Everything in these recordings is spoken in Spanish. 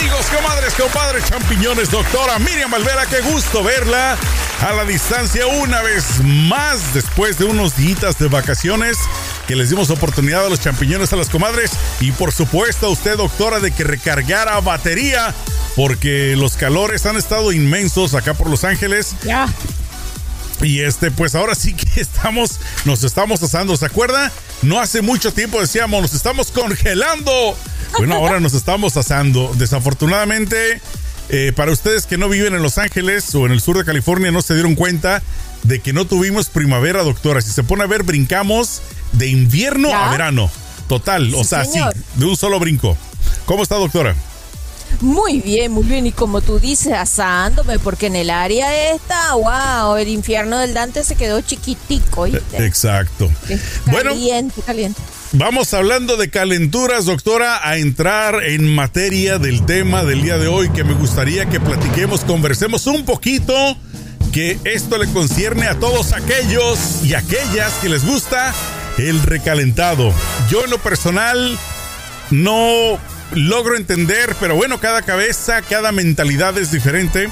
Amigos, comadres, compadres, champiñones, doctora Miriam Valvera, qué gusto verla a la distancia una vez más después de unos días de vacaciones que les dimos oportunidad a los champiñones a las comadres y por supuesto a usted, doctora, de que recargara batería porque los calores han estado inmensos acá por Los Ángeles. Ya. Y este, pues ahora sí que estamos, nos estamos asando, ¿se acuerda? No hace mucho tiempo decíamos, nos estamos congelando. Bueno, ahora nos estamos asando. Desafortunadamente, eh, para ustedes que no viven en Los Ángeles o en el sur de California, no se dieron cuenta de que no tuvimos primavera, doctora. Si se pone a ver, brincamos de invierno a verano. Total, o sea, sí, de un solo brinco. ¿Cómo está, doctora? Muy bien, muy bien. Y como tú dices, asándome, porque en el área esta, wow, el infierno del Dante se quedó chiquitico. ¿oíste? Exacto. Caliente, bueno, caliente. Vamos hablando de calenturas, doctora, a entrar en materia del tema del día de hoy que me gustaría que platiquemos, conversemos un poquito, que esto le concierne a todos aquellos y aquellas que les gusta el recalentado. Yo en lo personal no logro entender, pero bueno, cada cabeza, cada mentalidad es diferente.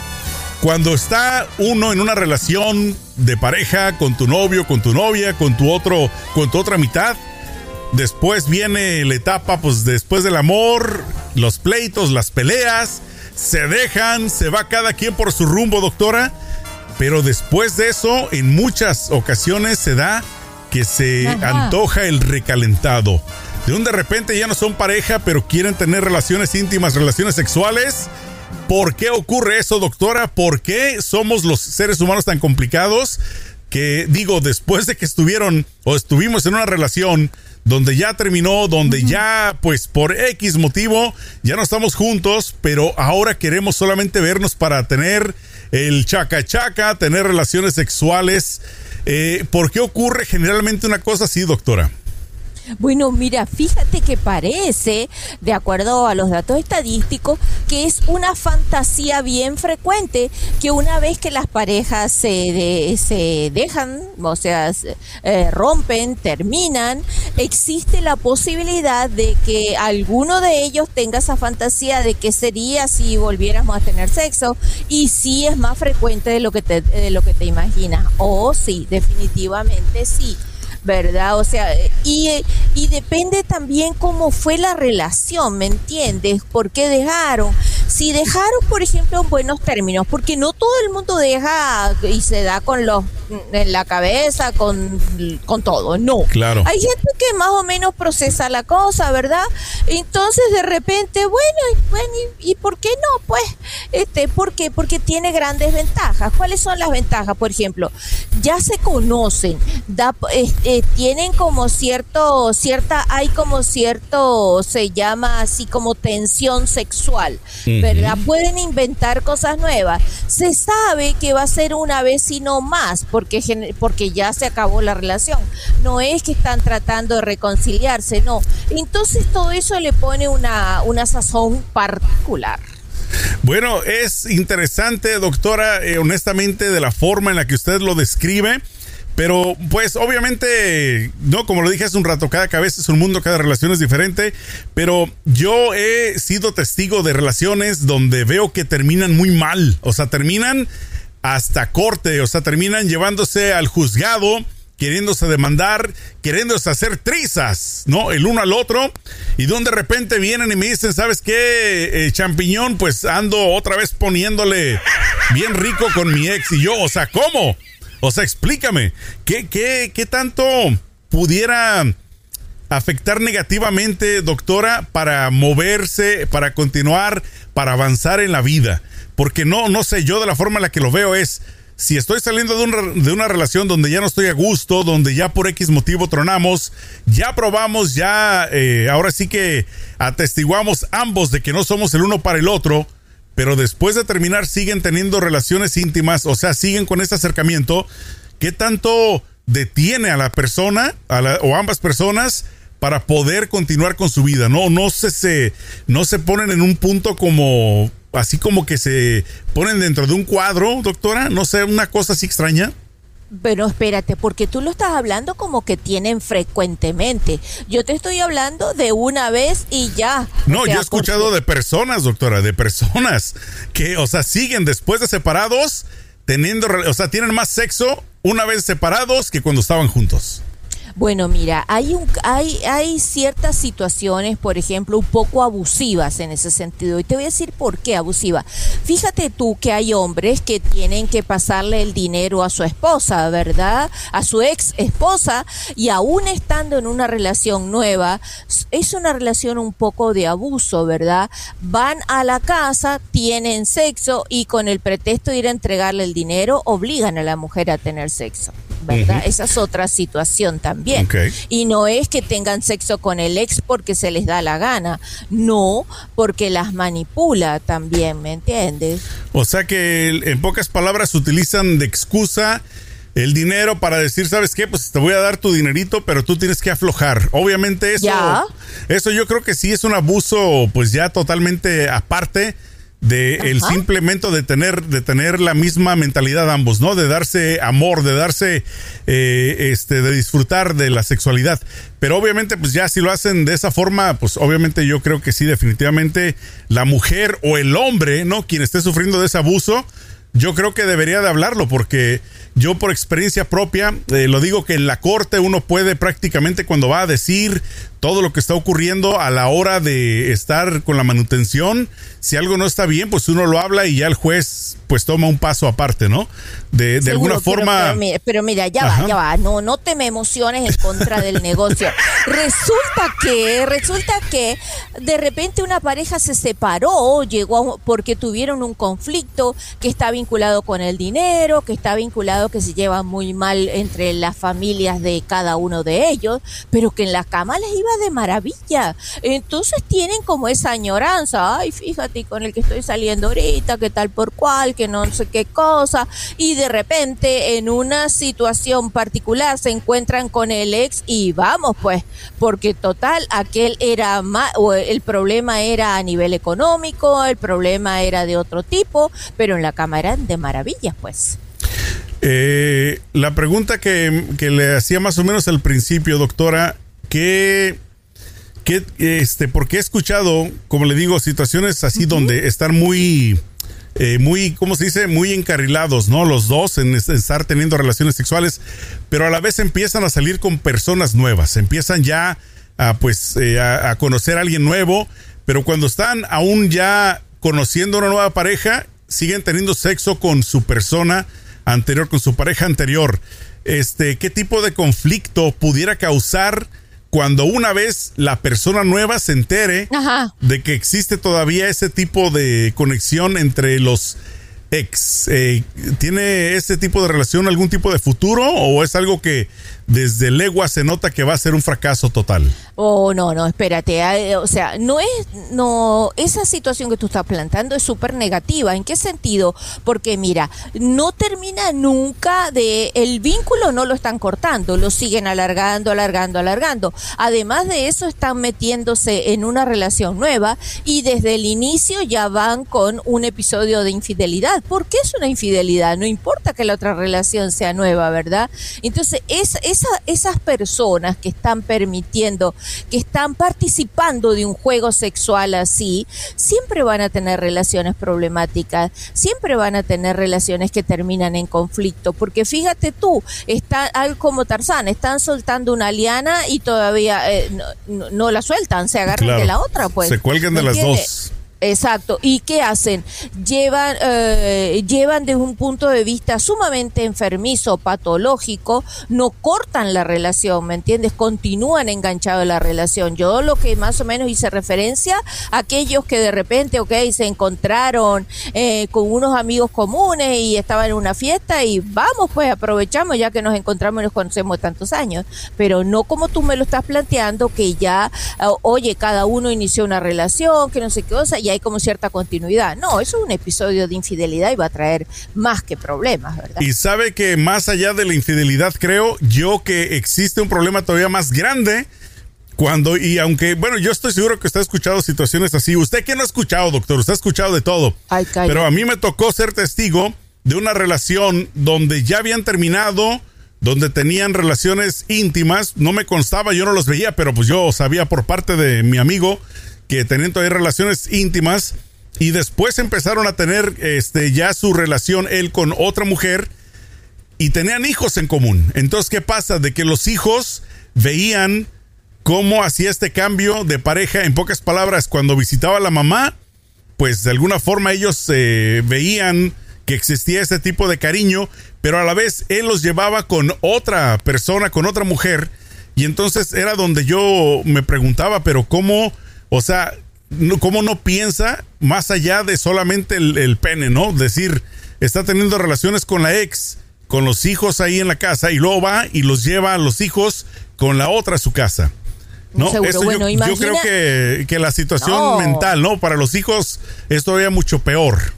Cuando está uno en una relación de pareja con tu novio, con tu novia, con tu otro, con tu otra mitad, Después viene la etapa, pues después del amor, los pleitos, las peleas, se dejan, se va cada quien por su rumbo, doctora. Pero después de eso, en muchas ocasiones se da que se antoja el recalentado. De un de repente ya no son pareja, pero quieren tener relaciones íntimas, relaciones sexuales. ¿Por qué ocurre eso, doctora? ¿Por qué somos los seres humanos tan complicados? Que digo, después de que estuvieron o estuvimos en una relación donde ya terminó, donde ya, pues por X motivo, ya no estamos juntos, pero ahora queremos solamente vernos para tener el chaca chaca, tener relaciones sexuales. Eh, ¿Por qué ocurre generalmente una cosa así, doctora? Bueno, mira, fíjate que parece, de acuerdo a los datos estadísticos, que es una fantasía bien frecuente que una vez que las parejas se, se dejan, o sea, eh, rompen, terminan, existe la posibilidad de que alguno de ellos tenga esa fantasía de qué sería si volviéramos a tener sexo y sí es más frecuente de lo que te, de lo que te imaginas. O sí, definitivamente sí. ¿Verdad? O sea, y, y depende también cómo fue la relación, ¿me entiendes? ¿Por qué dejaron? Si dejaron, por ejemplo, en buenos términos, porque no todo el mundo deja y se da con los en la cabeza, con, con todo, no. Claro. Hay gente que más o menos procesa la cosa, ¿verdad? Entonces de repente, bueno, y, bueno, y, por qué no? Pues, este, ¿por qué? Porque tiene grandes ventajas. ¿Cuáles son las ventajas? Por ejemplo, ya se conocen, da, eh, tienen como cierto, cierta, hay como cierto, se llama así como tensión sexual, ¿verdad? Pueden inventar cosas nuevas. Se sabe que va a ser una vez y no más, porque, porque ya se acabó la relación. No es que están tratando de reconciliarse, no. Entonces todo eso le pone una, una sazón particular. Bueno, es interesante, doctora, eh, honestamente, de la forma en la que usted lo describe. Pero pues obviamente, no, como lo dije hace un rato, cada cabeza es un mundo, cada relación es diferente, pero yo he sido testigo de relaciones donde veo que terminan muy mal, o sea, terminan hasta corte, o sea, terminan llevándose al juzgado, queriéndose demandar, queriéndose hacer trizas, ¿no? El uno al otro, y donde de repente vienen y me dicen, ¿sabes qué, eh, champiñón? Pues ando otra vez poniéndole bien rico con mi ex, y yo, o sea, ¿cómo? O sea, explícame, ¿qué, qué, qué tanto pudiera afectar negativamente, doctora, para moverse, para continuar, para avanzar en la vida? Porque no, no sé, yo de la forma en la que lo veo es, si estoy saliendo de, un, de, una relación donde ya no estoy a gusto, donde ya por X motivo tronamos, ya probamos, ya eh, ahora sí que atestiguamos ambos de que no somos el uno para el otro, pero después de terminar siguen teniendo relaciones íntimas, o sea, siguen con este acercamiento, ¿qué tanto detiene a la persona a o ambas personas para poder continuar con su vida? No, no se, se, no se ponen en un punto como así como que se ponen dentro de un cuadro, doctora, no sé, una cosa así extraña. Pero espérate, porque tú lo estás hablando como que tienen frecuentemente. Yo te estoy hablando de una vez y ya. No, yo he escuchado de personas, doctora, de personas que, o sea, siguen después de separados teniendo, o sea, tienen más sexo una vez separados que cuando estaban juntos. Bueno, mira, hay, un, hay, hay ciertas situaciones, por ejemplo, un poco abusivas en ese sentido. Y te voy a decir por qué abusiva. Fíjate tú que hay hombres que tienen que pasarle el dinero a su esposa, ¿verdad? A su ex esposa, y aún estando en una relación nueva, es una relación un poco de abuso, ¿verdad? Van a la casa, tienen sexo y con el pretexto de ir a entregarle el dinero, obligan a la mujer a tener sexo. ¿Verdad? Esa es otra situación también. Y no es que tengan sexo con el ex porque se les da la gana, no, porque las manipula también, ¿me entiendes? O sea que en pocas palabras utilizan de excusa el dinero para decir, ¿sabes qué? Pues te voy a dar tu dinerito, pero tú tienes que aflojar. Obviamente eso, eso yo creo que sí es un abuso, pues ya totalmente aparte de el simplemente de tener de tener la misma mentalidad ambos no de darse amor de darse eh, este de disfrutar de la sexualidad. Pero obviamente pues ya si lo hacen de esa forma pues obviamente yo creo que sí definitivamente la mujer o el hombre no quien esté sufriendo de ese abuso yo creo que debería de hablarlo porque yo por experiencia propia eh, lo digo que en la corte uno puede prácticamente cuando va a decir todo lo que está ocurriendo a la hora de estar con la manutención, si algo no está bien, pues uno lo habla y ya el juez pues toma un paso aparte, ¿no? De, de alguna forma... Pero, mira, ya va, ya va, no, no te me emociones en contra del negocio. Resulta que, resulta que de repente una pareja se separó, llegó porque tuvieron un conflicto que está vinculado con el dinero, que está vinculado que se lleva muy mal entre las familias de cada uno de ellos, pero que en la cama les iba de maravilla. Entonces tienen como esa añoranza, ay, fíjate con el que estoy saliendo ahorita, que tal por cual, que no sé qué cosa, y de repente en una situación particular se encuentran con el ex y vamos pues, porque total, aquel era más, o el problema era a nivel económico, el problema era de otro tipo, pero en la cama eran de maravillas pues. Eh, la pregunta que, que, le hacía más o menos al principio, doctora, que, este, porque he escuchado, como le digo, situaciones así donde están muy, eh, muy, ¿cómo se dice? Muy encarrilados, ¿no? Los dos en, estar teniendo relaciones sexuales, pero a la vez empiezan a salir con personas nuevas, empiezan ya a, pues, eh, a, conocer a alguien nuevo, pero cuando están aún ya conociendo una nueva pareja, siguen teniendo sexo con su persona anterior, con su pareja anterior. Este, ¿qué tipo de conflicto pudiera causar cuando una vez la persona nueva se entere de que existe todavía ese tipo de conexión entre los ex, eh, ¿tiene ese tipo de relación algún tipo de futuro o es algo que desde legua se nota que va a ser un fracaso total. Oh, no, no, espérate. O sea, no es, no, esa situación que tú estás plantando es súper negativa. ¿En qué sentido? Porque mira, no termina nunca de, el vínculo no lo están cortando, lo siguen alargando, alargando, alargando. Además de eso, están metiéndose en una relación nueva y desde el inicio ya van con un episodio de infidelidad. ¿Por qué es una infidelidad? No importa que la otra relación sea nueva, ¿verdad? Entonces, es esas personas que están permitiendo, que están participando de un juego sexual así, siempre van a tener relaciones problemáticas, siempre van a tener relaciones que terminan en conflicto, porque fíjate tú, está como Tarzán, están soltando una liana y todavía eh, no, la sueltan, se agarran de la otra, pues. Se cuelgan de las dos. Exacto. ¿Y qué hacen? Llevan, eh, llevan desde un punto de vista sumamente enfermizo, patológico, no cortan la relación, ¿me entiendes? Continúan enganchados en la relación. Yo lo que más o menos hice referencia a aquellos que de repente, ok, se encontraron eh, con unos amigos comunes y estaban en una fiesta y vamos, pues aprovechamos ya que nos encontramos y nos conocemos tantos años. Pero no como tú me lo estás planteando, que ya, oye, cada uno inició una relación, que no sé qué cosa, hay como cierta continuidad. No, eso es un episodio de infidelidad y va a traer más que problemas, ¿verdad? Y sabe que más allá de la infidelidad, creo yo que existe un problema todavía más grande. Cuando, y aunque, bueno, yo estoy seguro que usted ha escuchado situaciones así. ¿Usted qué no ha escuchado, doctor? Usted ha escuchado de todo. Pero a mí me tocó ser testigo de una relación donde ya habían terminado, donde tenían relaciones íntimas, no me constaba, yo no los veía, pero pues yo sabía por parte de mi amigo que tenían todavía relaciones íntimas y después empezaron a tener este ya su relación él con otra mujer y tenían hijos en común. Entonces, ¿qué pasa? De que los hijos veían cómo hacía este cambio de pareja, en pocas palabras, cuando visitaba a la mamá, pues de alguna forma ellos eh, veían que existía este tipo de cariño, pero a la vez él los llevaba con otra persona, con otra mujer, y entonces era donde yo me preguntaba, pero cómo, o sea, cómo no piensa más allá de solamente el, el pene, ¿no? Decir, está teniendo relaciones con la ex, con los hijos ahí en la casa, y luego va y los lleva a los hijos con la otra a su casa. ¿no? Eso yo, yo, creo que, que la situación mental, ¿no? Para los hijos es todavía mucho peor.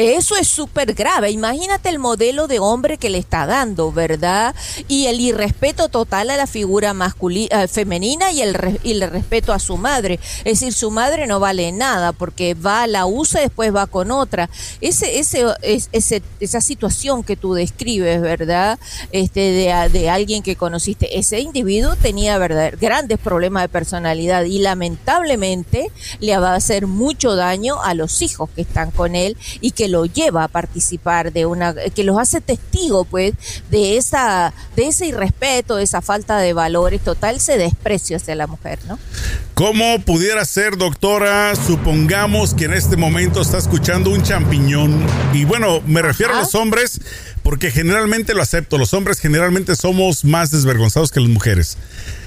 Eso es súper grave. Imagínate el modelo de hombre que le está dando, ¿verdad? Y el irrespeto total a la figura masculina, eh, femenina y el, y el respeto a su madre. Es decir, su madre no vale nada porque va, la usa y después va con otra. Ese, ese, ese, esa situación que tú describes, ¿verdad? Este, de, de alguien que conociste, ese individuo tenía verdad, grandes problemas de personalidad y lamentablemente le va a hacer mucho daño a los hijos que están con él y que que lo lleva a participar de una, que los hace testigo pues de esa, de ese irrespeto, de esa falta de valores, total se desprecio hacia la mujer, ¿no? ¿Cómo pudiera ser, doctora? Supongamos que en este momento está escuchando un champiñón. Y bueno, me refiero a los hombres porque generalmente lo acepto. Los hombres generalmente somos más desvergonzados que las mujeres.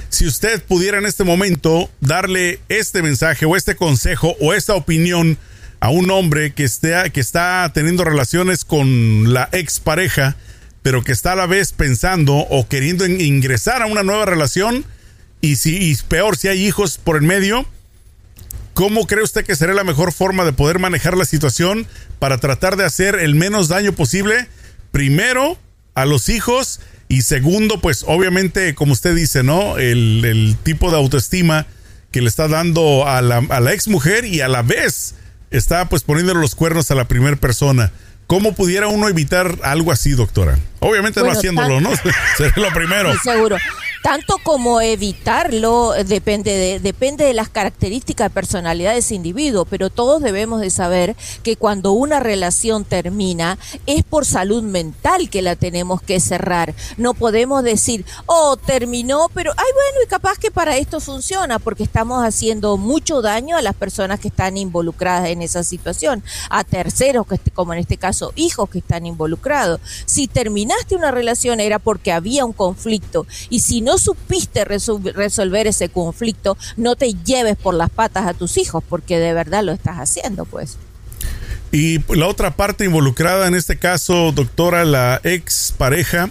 Si usted pudiera en este momento darle este mensaje o este consejo o esta opinión a un hombre que, esté, que está teniendo relaciones con la expareja, pero que está a la vez pensando o queriendo ingresar a una nueva relación, y si peor si hay hijos por el medio, ¿cómo cree usted que sería la mejor forma de poder manejar la situación para tratar de hacer el menos daño posible? Primero, a los hijos y segundo, pues obviamente, como usted dice, ¿no? El, el tipo de autoestima que le está dando a la, a la ex mujer y a la vez está pues poniéndole los cuernos a la primera persona. ¿Cómo pudiera uno evitar algo así, doctora? Obviamente no haciéndolo, ¿no? Sería lo primero. seguro. Tanto como evitarlo eh, depende de, depende de las características de personalidad de ese individuo, pero todos debemos de saber que cuando una relación termina es por salud mental que la tenemos que cerrar. No podemos decir, oh, terminó, pero, ay, bueno, y capaz que para esto funciona, porque estamos haciendo mucho daño a las personas que están involucradas en esa situación, a terceros, como en este caso, hijos que están involucrados. Si terminaste una relación era porque había un conflicto, y si no supiste resolver ese conflicto, no te lleves por las patas a tus hijos, porque de verdad lo estás haciendo, pues. Y la otra parte involucrada en este caso, doctora, la ex pareja,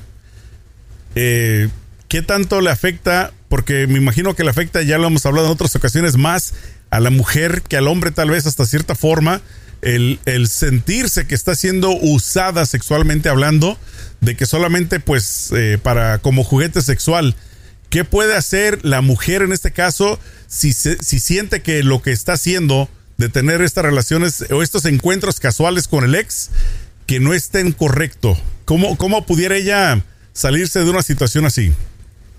eh, ¿qué tanto le afecta? Porque me imagino que le afecta, ya lo hemos hablado en otras ocasiones, más a la mujer que al hombre tal vez hasta cierta forma, el, el sentirse que está siendo usada sexualmente hablando, de que solamente pues eh, para como juguete sexual ¿Qué puede hacer la mujer en este caso si, si siente que lo que está haciendo de tener estas relaciones o estos encuentros casuales con el ex que no estén correcto? ¿Cómo, cómo pudiera ella salirse de una situación así?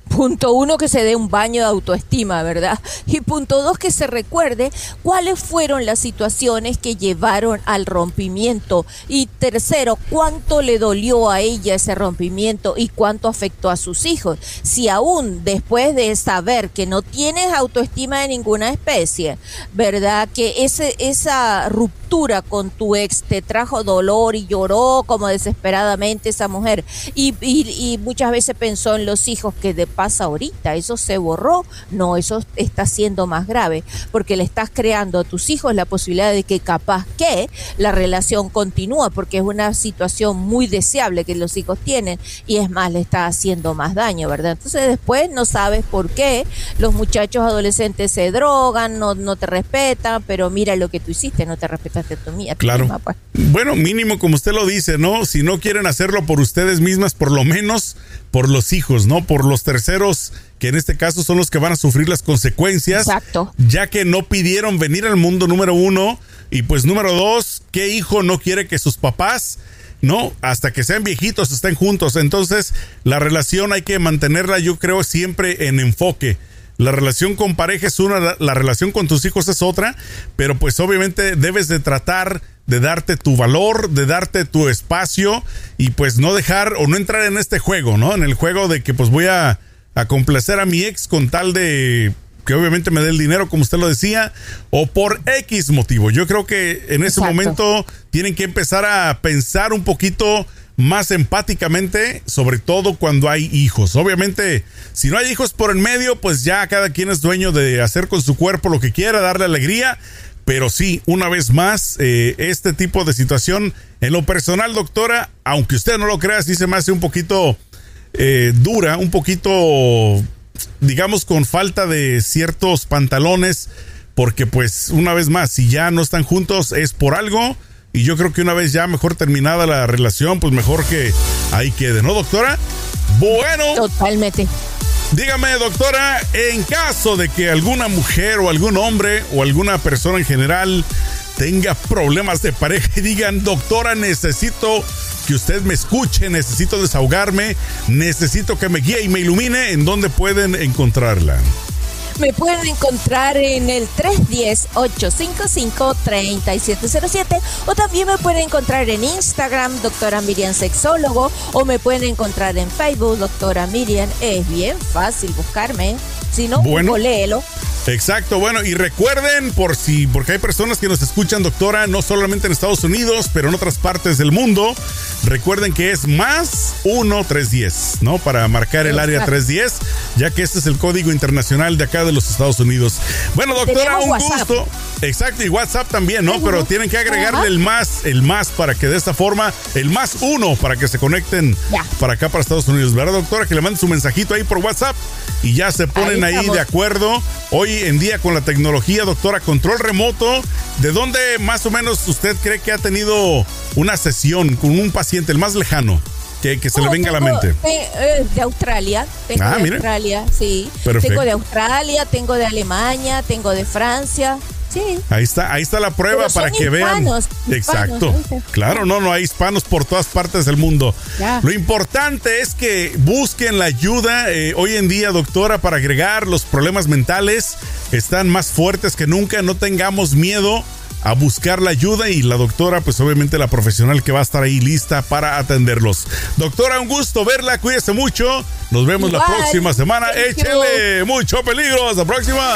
Punto uno, que se dé un baño de autoestima, ¿verdad? Y punto dos, que se recuerde cuáles fueron las situaciones que llevaron al rompimiento. Y tercero, cuánto le dolió a ella ese rompimiento y cuánto afectó a sus hijos. Si aún después de saber que no tienes autoestima de ninguna especie, ¿verdad? Que ese, esa ruptura con tu ex te trajo dolor y lloró como desesperadamente esa mujer. Y, y, muchas veces pensó en los hijos que de pasa ahorita, eso se borró, no, eso está siendo más grave, porque le estás creando a tus hijos la posibilidad de que capaz que la relación continúa, porque es una situación muy deseable que los hijos tienen, y es más, le está haciendo más daño, ¿verdad? Entonces después no sabes por qué los muchachos adolescentes se drogan, no, no te respetan, pero mira lo que tú hiciste, no te respetaste Claro. Bueno, mínimo como usted lo dice, ¿no? Si no quieren hacerlo por ustedes mismas, por lo menos por los hijos, ¿no? Por los terceros, que en este caso son los que van a sufrir las consecuencias. Exacto. Ya que no pidieron venir al mundo número uno. Y pues número dos, ¿qué hijo no quiere que sus papás ¿no? Hasta que sean viejitos, estén juntos. Entonces, la relación hay que mantenerla, yo creo, siempre en enfoque. La relación con pareja es una, la relación con tus hijos es otra, pero pues obviamente debes de tratar de darte tu valor, de darte tu espacio y pues no dejar o no entrar en este juego, ¿no? En el juego de que pues voy a, a complacer a mi ex con tal de que obviamente me dé el dinero, como usted lo decía, o por X motivo. Yo creo que en ese momento tienen que empezar a pensar un poquito más empáticamente, sobre todo cuando hay hijos. Obviamente, si no hay hijos por en medio, pues ya cada quien es dueño de hacer con su cuerpo lo que quiera, darle alegría. Pero sí, una vez más, eh, este tipo de situación, en lo personal, doctora, aunque usted no lo crea, sí se me hace un poquito eh, dura, un poquito, digamos, con falta de ciertos pantalones, porque pues una vez más, si ya no están juntos es por algo y yo creo que una vez ya mejor terminada la relación, pues mejor que ahí quede, ¿no, doctora? Bueno. Totalmente. Dígame, doctora, en caso de que alguna mujer o algún hombre o alguna persona en general tenga problemas de pareja y digan, doctora, necesito que usted me escuche, necesito desahogarme, necesito que me guíe y me ilumine, ¿en dónde pueden encontrarla? Me pueden encontrar en el 310-855-3707 o también me pueden encontrar en Instagram, doctora Miriam Sexólogo, o me pueden encontrar en Facebook, doctora Miriam. Es bien fácil buscarme. Si no, bueno, léelo. Exacto, bueno, y recuerden, por si, porque hay personas que nos escuchan, doctora, no solamente en Estados Unidos, pero en otras partes del mundo, recuerden que es más 1-310, ¿no? Para marcar el área 310, ya que este es el código internacional de acá de los Estados Unidos. Bueno, doctora, un gusto. Exacto, y WhatsApp también, ¿no? Pero tienen que agregarle el más, el más para que de esta forma, el más uno para que se conecten para acá, para Estados Unidos, ¿verdad, doctora? Que le manden su mensajito ahí por WhatsApp y ya se ponen ahí, de acuerdo. Hoy en día con la tecnología, doctora, control remoto, ¿de dónde más o menos usted cree que ha tenido una sesión con un paciente, el más lejano? Que, que se le oh, venga a la mente. Eh, de, Australia. Tengo ah, de Australia, sí. Tengo de Australia, tengo de Alemania, tengo de Francia. Ahí está, ahí está la prueba para que vean. Exacto. Claro, no, no hay hispanos por todas partes del mundo. Lo importante es que busquen la ayuda eh, hoy en día, doctora, para agregar los problemas mentales. Están más fuertes que nunca. No tengamos miedo a buscar la ayuda y la doctora, pues obviamente la profesional que va a estar ahí lista para atenderlos. Doctora, un gusto verla, cuídese mucho. Nos vemos la próxima semana. Échele mucho peligro. Hasta la próxima.